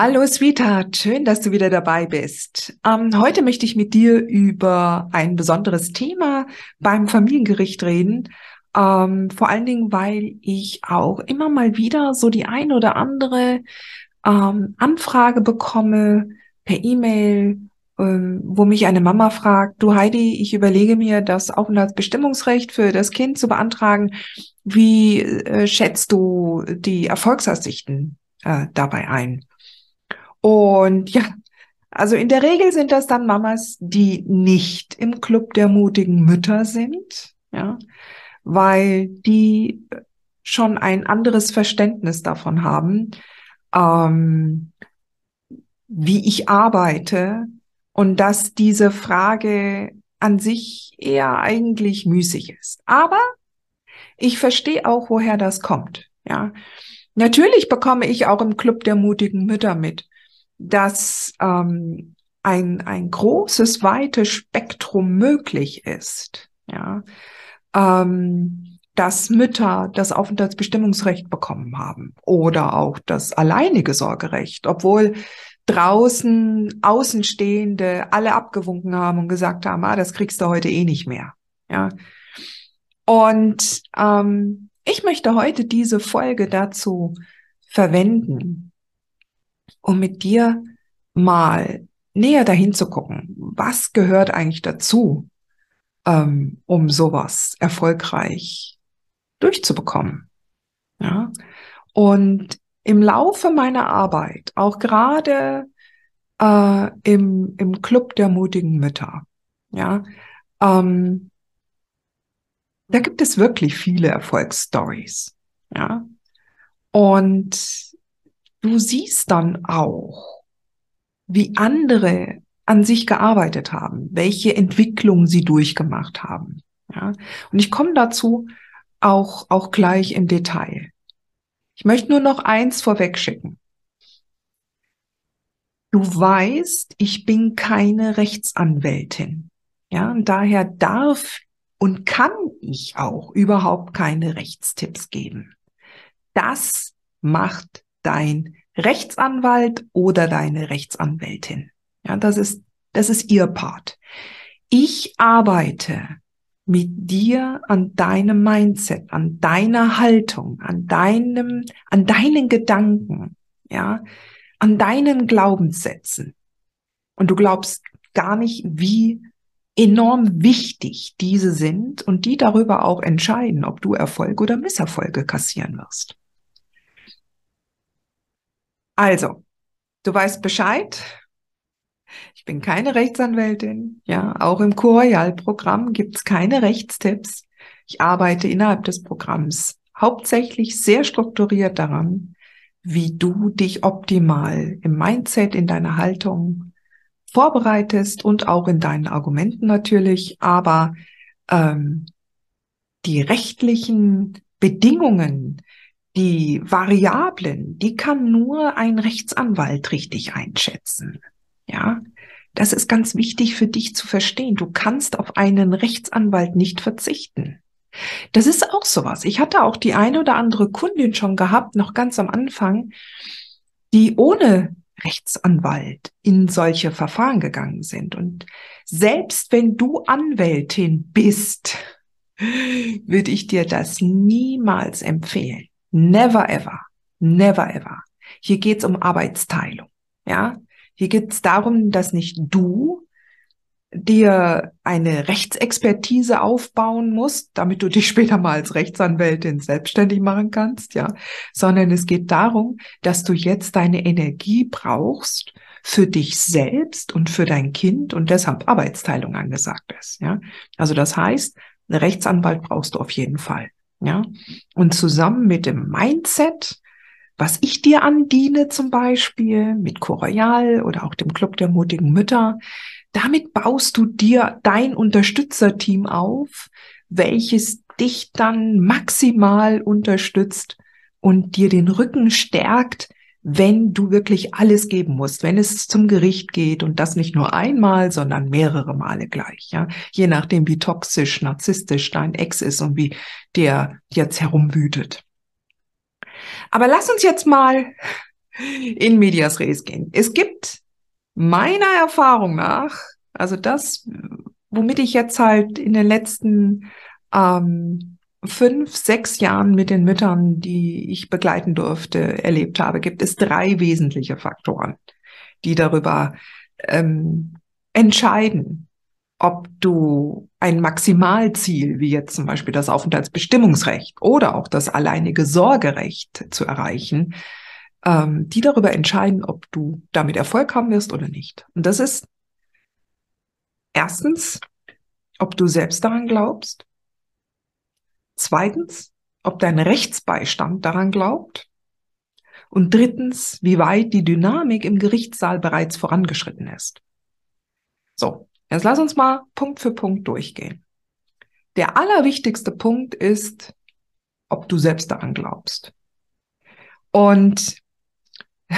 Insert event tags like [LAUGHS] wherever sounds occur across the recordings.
Hallo Sweetheart, schön, dass du wieder dabei bist. Ähm, heute möchte ich mit dir über ein besonderes Thema beim Familiengericht reden. Ähm, vor allen Dingen, weil ich auch immer mal wieder so die ein oder andere ähm, Anfrage bekomme per E-Mail, ähm, wo mich eine Mama fragt, du Heidi, ich überlege mir das Aufenthaltsbestimmungsrecht für das Kind zu beantragen. Wie äh, schätzt du die Erfolgsaussichten äh, dabei ein? Und ja, also in der Regel sind das dann Mamas, die nicht im Club der mutigen Mütter sind, ja, weil die schon ein anderes Verständnis davon haben, ähm, wie ich arbeite und dass diese Frage an sich eher eigentlich müßig ist. Aber ich verstehe auch, woher das kommt, ja. Natürlich bekomme ich auch im Club der mutigen Mütter mit, dass ähm, ein, ein großes, weites Spektrum möglich ist. Ja, ähm, dass Mütter das Aufenthaltsbestimmungsrecht bekommen haben oder auch das alleinige Sorgerecht, obwohl draußen Außenstehende alle abgewunken haben und gesagt haben, ah, das kriegst du heute eh nicht mehr. Ja. Und ähm, ich möchte heute diese Folge dazu verwenden, um mit dir mal näher dahin zu gucken, was gehört eigentlich dazu, ähm, um sowas erfolgreich durchzubekommen. Ja? Und im Laufe meiner Arbeit, auch gerade äh, im, im Club der mutigen Mütter, ja, ähm, da gibt es wirklich viele Erfolgsstories, ja. Und du siehst dann auch, wie andere an sich gearbeitet haben, welche Entwicklung sie durchgemacht haben. Ja? Und ich komme dazu auch, auch gleich im Detail. Ich möchte nur noch eins vorweg schicken. Du weißt, ich bin keine Rechtsanwältin. Ja, und daher darf und kann ich auch überhaupt keine Rechtstipps geben. Das macht dein Rechtsanwalt oder deine Rechtsanwältin. Ja, das ist, das ist ihr Part. Ich arbeite mit dir an deinem Mindset, an deiner Haltung, an deinem, an deinen Gedanken, ja, an deinen Glaubenssätzen. Und du glaubst gar nicht, wie enorm wichtig diese sind und die darüber auch entscheiden, ob du Erfolg oder Misserfolge kassieren wirst. Also, du weißt Bescheid. Ich bin keine Rechtsanwältin. Ja, auch im Q-Royal-Programm gibt's keine Rechtstipps. Ich arbeite innerhalb des Programms hauptsächlich sehr strukturiert daran, wie du dich optimal im Mindset, in deiner Haltung vorbereitest und auch in deinen Argumenten natürlich, aber ähm, die rechtlichen Bedingungen, die Variablen, die kann nur ein Rechtsanwalt richtig einschätzen. Ja, das ist ganz wichtig für dich zu verstehen. Du kannst auf einen Rechtsanwalt nicht verzichten. Das ist auch sowas. Ich hatte auch die eine oder andere Kundin schon gehabt, noch ganz am Anfang, die ohne Rechtsanwalt in solche Verfahren gegangen sind. Und selbst wenn du Anwältin bist, [LAUGHS] würde ich dir das niemals empfehlen. Never ever. Never ever. Hier geht's um Arbeitsteilung. Ja, hier geht's darum, dass nicht du dir eine Rechtsexpertise aufbauen musst, damit du dich [LAUGHS] später mal als Rechtsanwältin selbstständig machen kannst, ja, sondern es geht darum, dass du jetzt deine Energie brauchst für dich selbst und für dein Kind und deshalb Arbeitsteilung angesagt ist, ja. Also das heißt, einen Rechtsanwalt brauchst du auf jeden Fall, ja. Und zusammen mit dem Mindset, was ich dir andiene zum Beispiel mit Coroyal oder auch dem Club der mutigen Mütter, damit baust du dir dein Unterstützerteam auf, welches dich dann maximal unterstützt und dir den Rücken stärkt, wenn du wirklich alles geben musst, wenn es zum Gericht geht und das nicht nur einmal, sondern mehrere Male gleich, ja, je nachdem, wie toxisch, narzisstisch dein Ex ist und wie der jetzt herumwütet. Aber lass uns jetzt mal in Medias Res gehen. Es gibt meiner Erfahrung nach, also das, womit ich jetzt halt in den letzten ähm, fünf, sechs Jahren mit den Müttern, die ich begleiten durfte, erlebt habe, gibt es drei wesentliche Faktoren, die darüber ähm, entscheiden, ob du ein Maximalziel, wie jetzt zum Beispiel das Aufenthaltsbestimmungsrecht oder auch das alleinige Sorgerecht zu erreichen, ähm, die darüber entscheiden, ob du damit Erfolg haben wirst oder nicht. Und das ist erstens, ob du selbst daran glaubst. Zweitens, ob dein Rechtsbeistand daran glaubt. Und drittens, wie weit die Dynamik im Gerichtssaal bereits vorangeschritten ist. So, jetzt lass uns mal Punkt für Punkt durchgehen. Der allerwichtigste Punkt ist, ob du selbst daran glaubst. Und [LAUGHS]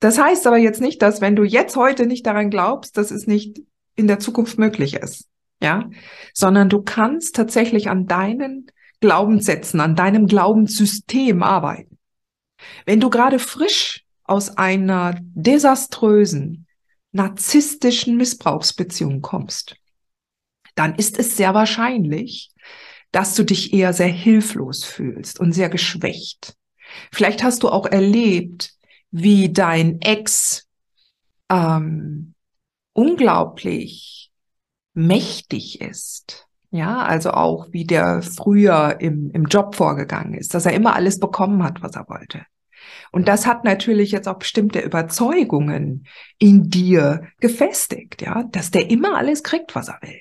das heißt aber jetzt nicht, dass wenn du jetzt heute nicht daran glaubst, dass es nicht in der Zukunft möglich ist. Ja, sondern du kannst tatsächlich an deinen Glaubenssätzen, an deinem Glaubenssystem arbeiten. Wenn du gerade frisch aus einer desaströsen, narzisstischen Missbrauchsbeziehung kommst, dann ist es sehr wahrscheinlich, dass du dich eher sehr hilflos fühlst und sehr geschwächt. Vielleicht hast du auch erlebt, wie dein Ex ähm, unglaublich mächtig ist. Ja, also auch wie der früher im, im Job vorgegangen ist, dass er immer alles bekommen hat, was er wollte. Und das hat natürlich jetzt auch bestimmte Überzeugungen in dir gefestigt, ja, dass der immer alles kriegt, was er will.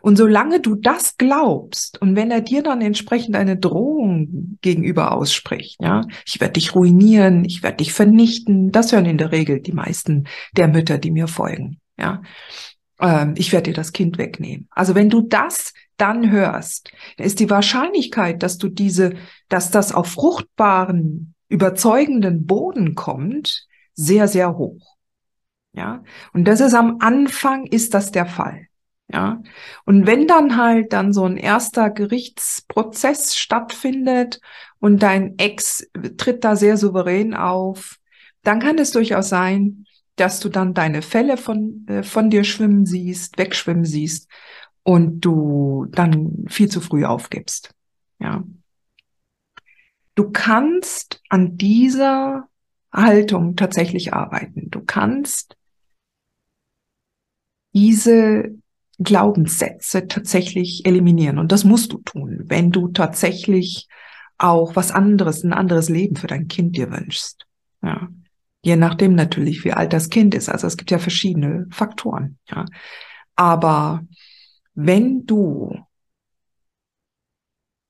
Und solange du das glaubst und wenn er dir dann entsprechend eine Drohung gegenüber ausspricht, ja, ich werde dich ruinieren, ich werde dich vernichten, das hören in der Regel die meisten der Mütter, die mir folgen, ja. Ähm, ich werde dir das Kind wegnehmen. Also wenn du das dann hörst, ist die Wahrscheinlichkeit, dass du diese, dass das auf fruchtbaren, überzeugenden Boden kommt, sehr, sehr hoch. Ja. Und das ist am Anfang ist das der Fall. Ja. Und wenn dann halt dann so ein erster Gerichtsprozess stattfindet und dein Ex tritt da sehr souverän auf, dann kann es durchaus sein, dass du dann deine Fälle von, äh, von dir schwimmen siehst, wegschwimmen siehst und du dann viel zu früh aufgibst. Ja. Du kannst an dieser Haltung tatsächlich arbeiten. Du kannst diese Glaubenssätze tatsächlich eliminieren. Und das musst du tun, wenn du tatsächlich auch was anderes, ein anderes Leben für dein Kind dir wünschst. Ja. Je nachdem natürlich, wie alt das Kind ist. Also es gibt ja verschiedene Faktoren. Ja. Aber wenn du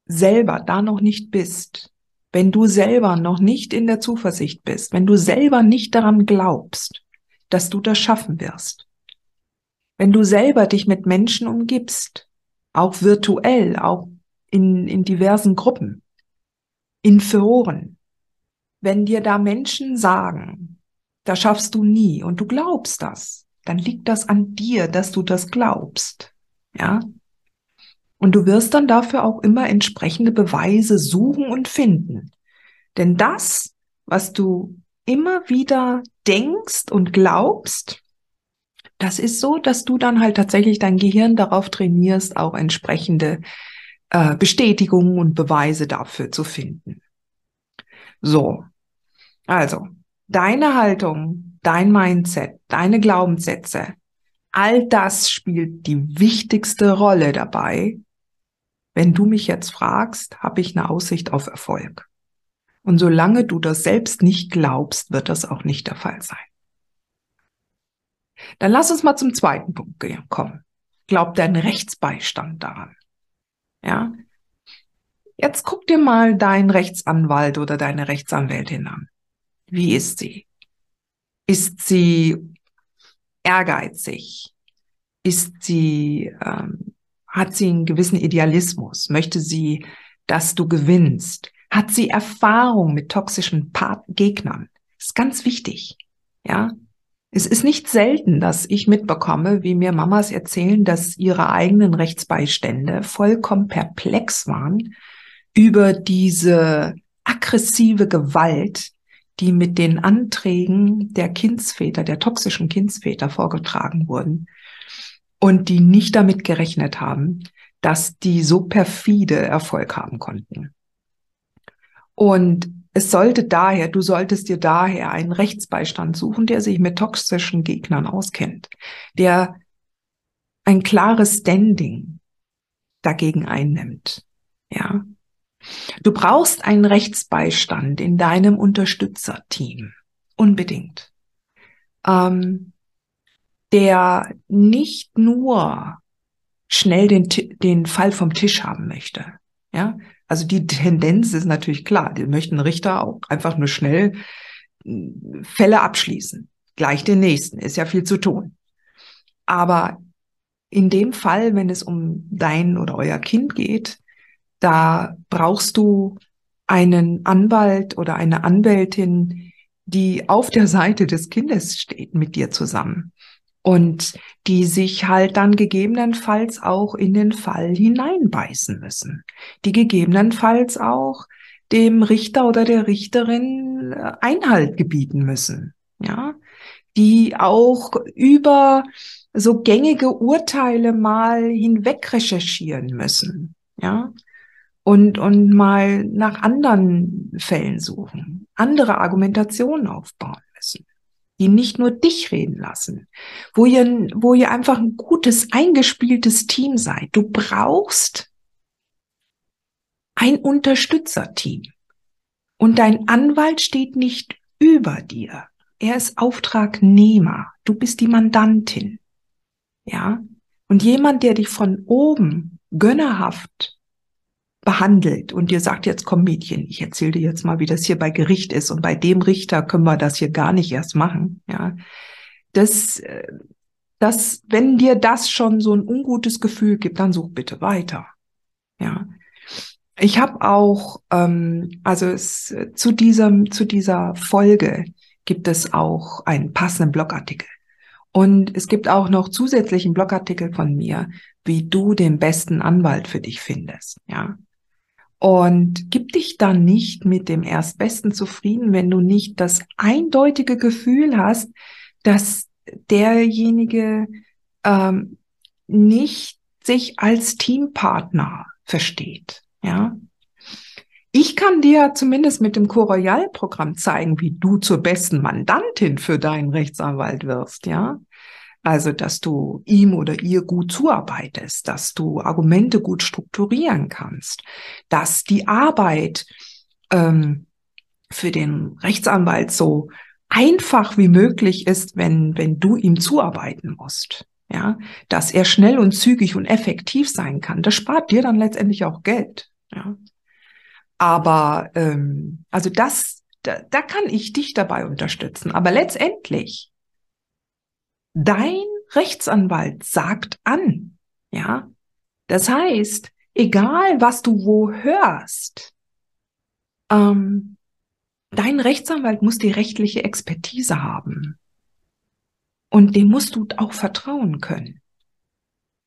selber da noch nicht bist, wenn du selber noch nicht in der Zuversicht bist, wenn du selber nicht daran glaubst, dass du das schaffen wirst, wenn du selber dich mit Menschen umgibst, auch virtuell, auch in, in diversen Gruppen, in Foren, wenn dir da Menschen sagen, das schaffst du nie und du glaubst das, dann liegt das an dir, dass du das glaubst. Ja? Und du wirst dann dafür auch immer entsprechende Beweise suchen und finden. Denn das, was du immer wieder denkst und glaubst, das ist so, dass du dann halt tatsächlich dein Gehirn darauf trainierst, auch entsprechende äh, Bestätigungen und Beweise dafür zu finden. So, also deine Haltung, dein Mindset, deine Glaubenssätze All das spielt die wichtigste Rolle dabei. Wenn du mich jetzt fragst, habe ich eine Aussicht auf Erfolg. Und solange du das selbst nicht glaubst, wird das auch nicht der Fall sein. Dann lass uns mal zum zweiten Punkt kommen. Glaubt dein Rechtsbeistand daran? Ja. Jetzt guck dir mal deinen Rechtsanwalt oder deine Rechtsanwältin an. Wie ist sie? Ist sie ehrgeizig? Ist sie, ähm, hat sie einen gewissen Idealismus? Möchte sie, dass du gewinnst? Hat sie Erfahrung mit toxischen Part Gegnern? Ist ganz wichtig. Ja. Es ist nicht selten, dass ich mitbekomme, wie mir Mamas erzählen, dass ihre eigenen Rechtsbeistände vollkommen perplex waren über diese aggressive Gewalt, die mit den Anträgen der Kindsväter, der toxischen Kindsväter vorgetragen wurden und die nicht damit gerechnet haben, dass die so perfide Erfolg haben konnten. Und es sollte daher, du solltest dir daher einen Rechtsbeistand suchen, der sich mit toxischen Gegnern auskennt, der ein klares Standing dagegen einnimmt. Ja. Du brauchst einen Rechtsbeistand in deinem Unterstützerteam. Unbedingt. Ähm, der nicht nur schnell den, den Fall vom Tisch haben möchte. Ja, also die Tendenz ist natürlich klar. Die möchten Richter auch einfach nur schnell hm, Fälle abschließen. Gleich den nächsten. Ist ja viel zu tun. Aber in dem Fall, wenn es um dein oder euer Kind geht, da brauchst du einen Anwalt oder eine Anwältin, die auf der Seite des Kindes steht mit dir zusammen und die sich halt dann gegebenenfalls auch in den Fall hineinbeißen müssen, die gegebenenfalls auch dem Richter oder der Richterin äh, Einhalt gebieten müssen, ja, die auch über so gängige Urteile mal hinweg recherchieren müssen, ja, und, und mal nach anderen Fällen suchen, andere Argumentationen aufbauen müssen die nicht nur dich reden lassen, wo ihr, wo ihr einfach ein gutes, eingespieltes Team seid. Du brauchst ein Unterstützerteam. Und dein Anwalt steht nicht über dir. Er ist Auftragnehmer. Du bist die Mandantin. Ja? Und jemand, der dich von oben gönnerhaft behandelt und dir sagt, jetzt komm Mädchen, ich erzähle dir jetzt mal, wie das hier bei Gericht ist und bei dem Richter können wir das hier gar nicht erst machen, ja. Das, äh, das, wenn dir das schon so ein ungutes Gefühl gibt, dann such bitte weiter, ja. Ich habe auch, ähm, also es, zu diesem, zu dieser Folge gibt es auch einen passenden Blogartikel. Und es gibt auch noch zusätzlichen Blogartikel von mir, wie du den besten Anwalt für dich findest. Ja, und gib dich dann nicht mit dem Erstbesten zufrieden, wenn du nicht das eindeutige Gefühl hast, dass derjenige ähm, nicht sich als Teampartner versteht. Ja, ich kann dir zumindest mit dem Co Royal Programm zeigen, wie du zur besten Mandantin für deinen Rechtsanwalt wirst. Ja, also, dass du ihm oder ihr gut zuarbeitest, dass du Argumente gut strukturieren kannst, dass die Arbeit ähm, für den Rechtsanwalt so einfach wie möglich ist, wenn, wenn du ihm zuarbeiten musst. Ja, dass er schnell und zügig und effektiv sein kann. Das spart dir dann letztendlich auch Geld. Ja. Aber ähm, also das, da, da kann ich dich dabei unterstützen. Aber letztendlich dein Rechtsanwalt sagt an. Ja, das heißt, egal was du wo hörst, ähm, dein Rechtsanwalt muss die rechtliche Expertise haben. Und dem musst du auch vertrauen können.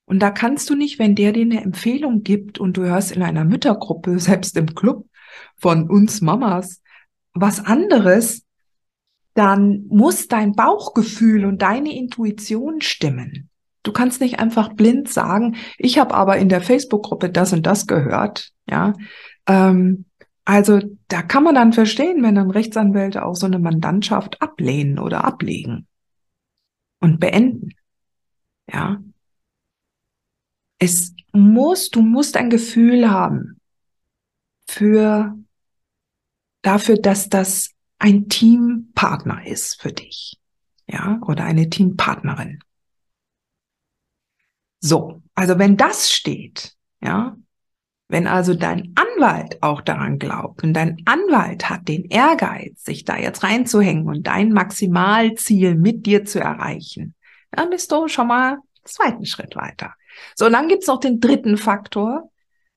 Und da kannst du nicht, wenn der dir eine Empfehlung gibt und du hörst in einer Müttergruppe, [LAUGHS] selbst im Club von uns Mamas, was anderes, dann muss dein Bauchgefühl und deine Intuition stimmen. Du kannst nicht einfach blind sagen, ich habe aber in der Facebook-Gruppe das und das gehört. Ja, ähm, also da kann man dann verstehen, wenn dann Rechtsanwälte auch so eine Mandantschaft ablehnen oder ablegen und beenden. Ja. Es muss, du musst ein Gefühl haben für, dafür, dass das ein Teampartner ist für dich. Ja, oder eine Teampartnerin. So. Also wenn das steht, ja, wenn also dein Anwalt auch daran glaubt und dein Anwalt hat den Ehrgeiz, sich da jetzt reinzuhängen und dein Maximalziel mit dir zu erreichen, dann bist du schon mal zweiten Schritt weiter. So, und dann gibt's noch den dritten Faktor,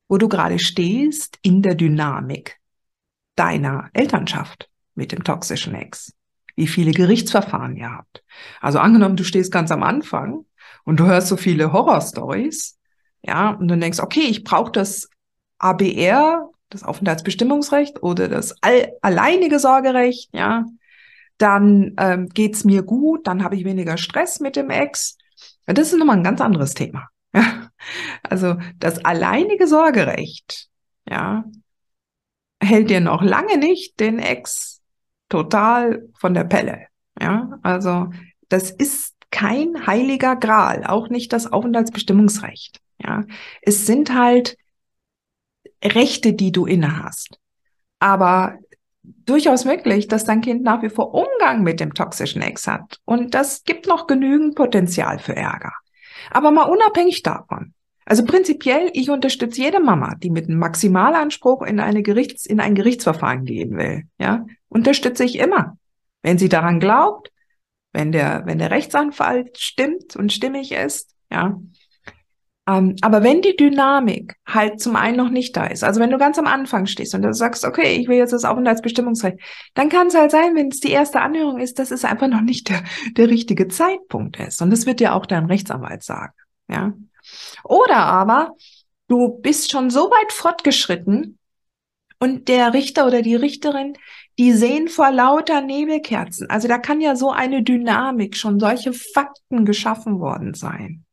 wo du gerade stehst in der Dynamik deiner Elternschaft mit dem toxischen Ex. Wie viele Gerichtsverfahren ihr habt. Also angenommen, du stehst ganz am Anfang und du hörst so viele Horrorstories, ja, und du denkst, okay, ich brauche das ABR, das Aufenthaltsbestimmungsrecht oder das all alleinige Sorgerecht, ja, dann ähm, geht's mir gut, dann habe ich weniger Stress mit dem Ex. Ja, das ist nochmal ein ganz anderes Thema. [LAUGHS] Ja. Also das alleinige Sorgerecht, ja, hält dir noch lange nicht den Ex total von der Pelle. Ja, also das ist kein heiliger Gral, auch nicht das Aufenthaltsbestimmungsrecht. Ja, es sind halt Rechte, die du inne hast. Aber durchaus möglich, dass dein Kind nach wie vor Umgang mit dem toxischen Ex hat. Und das gibt noch genügend Potenzial für Ärger. Aber mal unabhängig davon. Also prinzipiell, ich unterstütze jede Mama, die mit einem Maximalanspruch in eine Gerichts, in ein Gerichtsverfahren gehen will. Ja, unterstütze ich immer. Wenn sie daran glaubt, wenn der, wenn der Rechtsanwalt stimmt und stimmig ist, ja, ähm, aber wenn die Dynamik halt zum einen noch nicht da ist, also wenn du ganz am Anfang stehst und du sagst, okay, ich will jetzt das Aufenthaltsbestimmungsrecht, dann kann es halt sein, wenn es die erste Anhörung ist, dass es einfach noch nicht der, der richtige Zeitpunkt ist. Und das wird dir auch dein Rechtsanwalt sagen. Ja. Oder aber du bist schon so weit fortgeschritten und der Richter oder die Richterin, die sehen vor lauter Nebelkerzen. Also da kann ja so eine Dynamik, schon solche Fakten geschaffen worden sein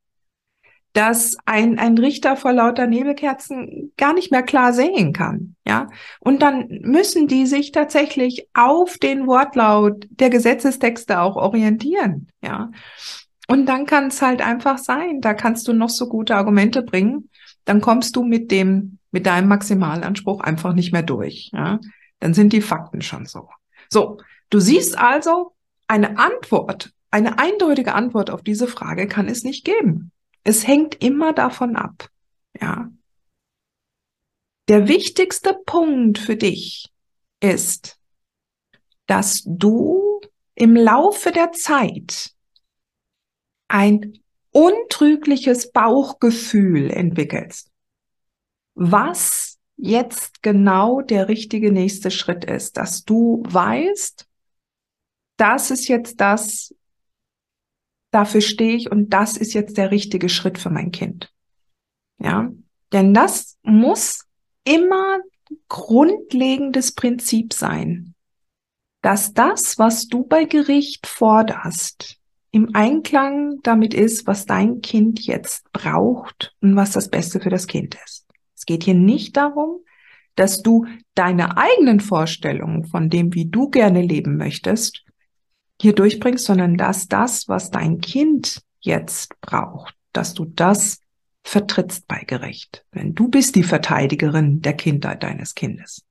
dass ein, ein Richter vor lauter Nebelkerzen gar nicht mehr klar sehen kann. Ja, und dann müssen die sich tatsächlich auf den Wortlaut der Gesetzestexte auch orientieren. Ja, und dann kann es halt einfach sein, da kannst du noch so gute Argumente bringen, dann kommst du mit dem, mit deinem Maximalanspruch einfach nicht mehr durch. Ja, dann sind die Fakten schon so. So, du siehst also, eine Antwort, eine eindeutige Antwort auf diese Frage kann es nicht geben. Es hängt immer davon ab. Ja. Der wichtigste Punkt für dich ist, dass du im Laufe der Zeit ein untrügliches Bauchgefühl entwickelst, was jetzt genau der richtige nächste Schritt ist, dass du weißt, das ist jetzt das, dafür stehe ich und das ist jetzt der richtige Schritt für mein Kind. Ja, denn das muss immer grundlegendes Prinzip sein, dass das, was du bei Gericht forderst, im Einklang damit ist, was dein Kind jetzt braucht und was das Beste für das Kind ist. Es geht hier nicht darum, dass du deine eigenen Vorstellungen von dem, wie du gerne leben möchtest, hier durchbringst, sondern dass das, was dein Kind jetzt braucht, dass du das vertrittst bei Gericht. Denn du bist die Verteidigerin der Kindheit deines Kindes.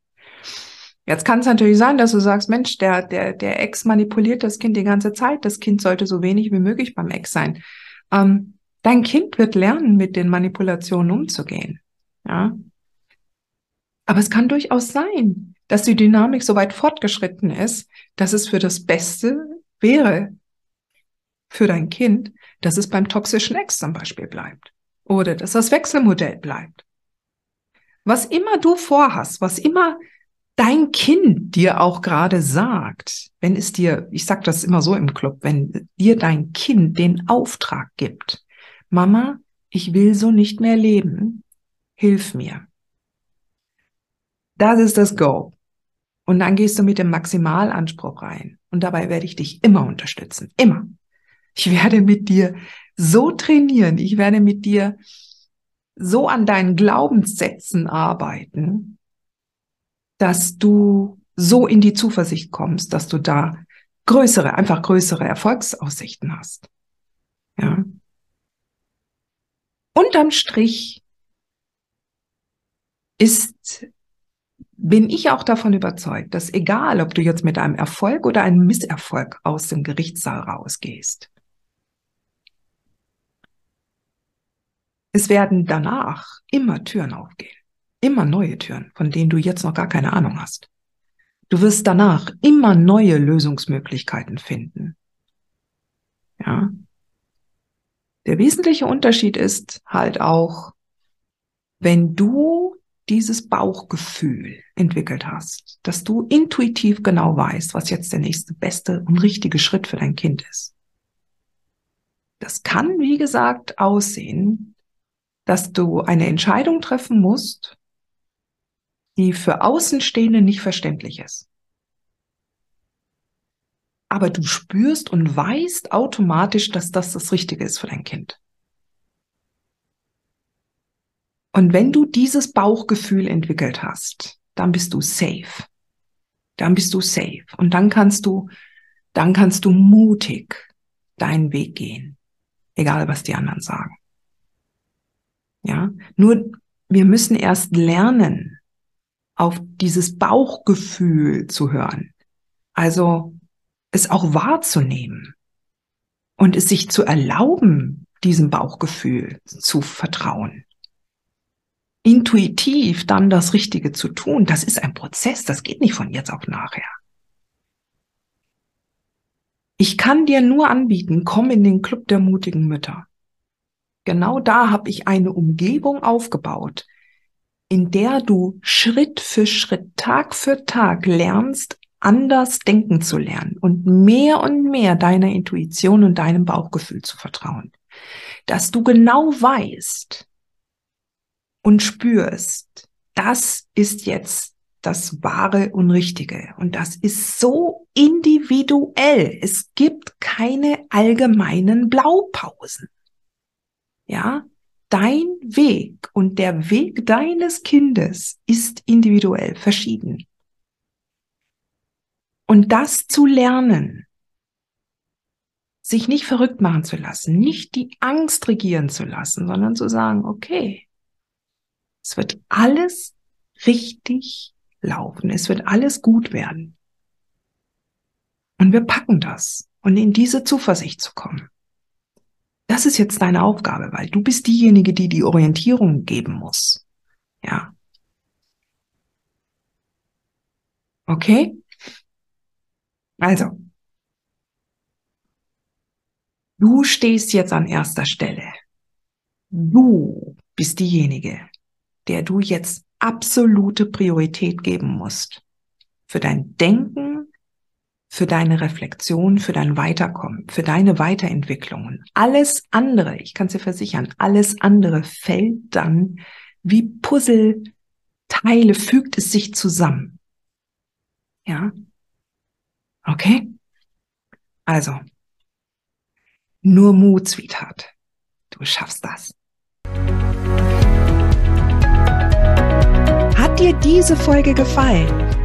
Jetzt kann es natürlich sein, dass du sagst, Mensch, der, der, der Ex manipuliert das Kind die ganze Zeit. Das Kind sollte so wenig wie möglich beim Ex sein. Ähm, dein Kind wird lernen, mit den Manipulationen umzugehen. Ja. Aber es kann durchaus sein, dass die Dynamik so weit fortgeschritten ist, dass es für das Beste wäre für dein Kind, dass es beim toxischen Ex zum Beispiel bleibt oder dass das Wechselmodell bleibt. Was immer du vorhast, was immer dein Kind dir auch gerade sagt, wenn es dir, ich sag das immer so im Club, wenn dir dein Kind den Auftrag gibt, Mama, ich will so nicht mehr leben, hilf mir. Das ist das Go. Und dann gehst du mit dem Maximalanspruch rein. Und dabei werde ich dich immer unterstützen. Immer. Ich werde mit dir so trainieren. Ich werde mit dir so an deinen Glaubenssätzen arbeiten, dass du so in die Zuversicht kommst, dass du da größere, einfach größere Erfolgsaussichten hast. Ja. unterm Strich ist, bin ich auch davon überzeugt, dass egal, ob du jetzt mit einem Erfolg oder einem Misserfolg aus dem Gerichtssaal rausgehst, es werden danach immer Türen aufgehen. Immer neue Türen, von denen du jetzt noch gar keine Ahnung hast. Du wirst danach immer neue Lösungsmöglichkeiten finden. Ja. Der wesentliche Unterschied ist halt auch, wenn du dieses Bauchgefühl entwickelt hast, dass du intuitiv genau weißt, was jetzt der nächste beste und richtige Schritt für dein Kind ist. Das kann, wie gesagt, aussehen, dass du eine Entscheidung treffen musst, die für Außenstehende nicht verständlich ist. Aber du spürst und weißt automatisch, dass das das Richtige ist für dein Kind. Und wenn du dieses Bauchgefühl entwickelt hast, dann bist du safe. Dann bist du safe. Und dann kannst du, dann kannst du mutig deinen Weg gehen. Egal, was die anderen sagen. Ja, nur wir müssen erst lernen, auf dieses Bauchgefühl zu hören. Also es auch wahrzunehmen und es sich zu erlauben, diesem Bauchgefühl zu vertrauen. Intuitiv dann das Richtige zu tun, das ist ein Prozess, das geht nicht von jetzt auf nachher. Ich kann dir nur anbieten, komm in den Club der mutigen Mütter. Genau da habe ich eine Umgebung aufgebaut, in der du Schritt für Schritt, Tag für Tag lernst, anders denken zu lernen und mehr und mehr deiner Intuition und deinem Bauchgefühl zu vertrauen. Dass du genau weißt und spürst, das ist jetzt das Wahre und Richtige. Und das ist so individuell. Es gibt keine allgemeinen Blaupausen. Ja, dein Weg und der Weg deines Kindes ist individuell verschieden. Und das zu lernen, sich nicht verrückt machen zu lassen, nicht die Angst regieren zu lassen, sondern zu sagen, okay, es wird alles richtig laufen, es wird alles gut werden. Und wir packen das und in diese Zuversicht zu kommen. Das ist jetzt deine Aufgabe, weil du bist diejenige, die die Orientierung geben muss. Ja. Okay? Also, du stehst jetzt an erster Stelle. Du bist diejenige, der du jetzt absolute Priorität geben musst. Für dein Denken, für deine Reflexion, für dein Weiterkommen, für deine Weiterentwicklungen. Alles andere, ich kann dir versichern, alles andere fällt dann wie Puzzleteile, fügt es sich zusammen. Ja? Okay? Also, nur Mut, Sweetheart. Du schaffst das. Hat dir diese Folge gefallen?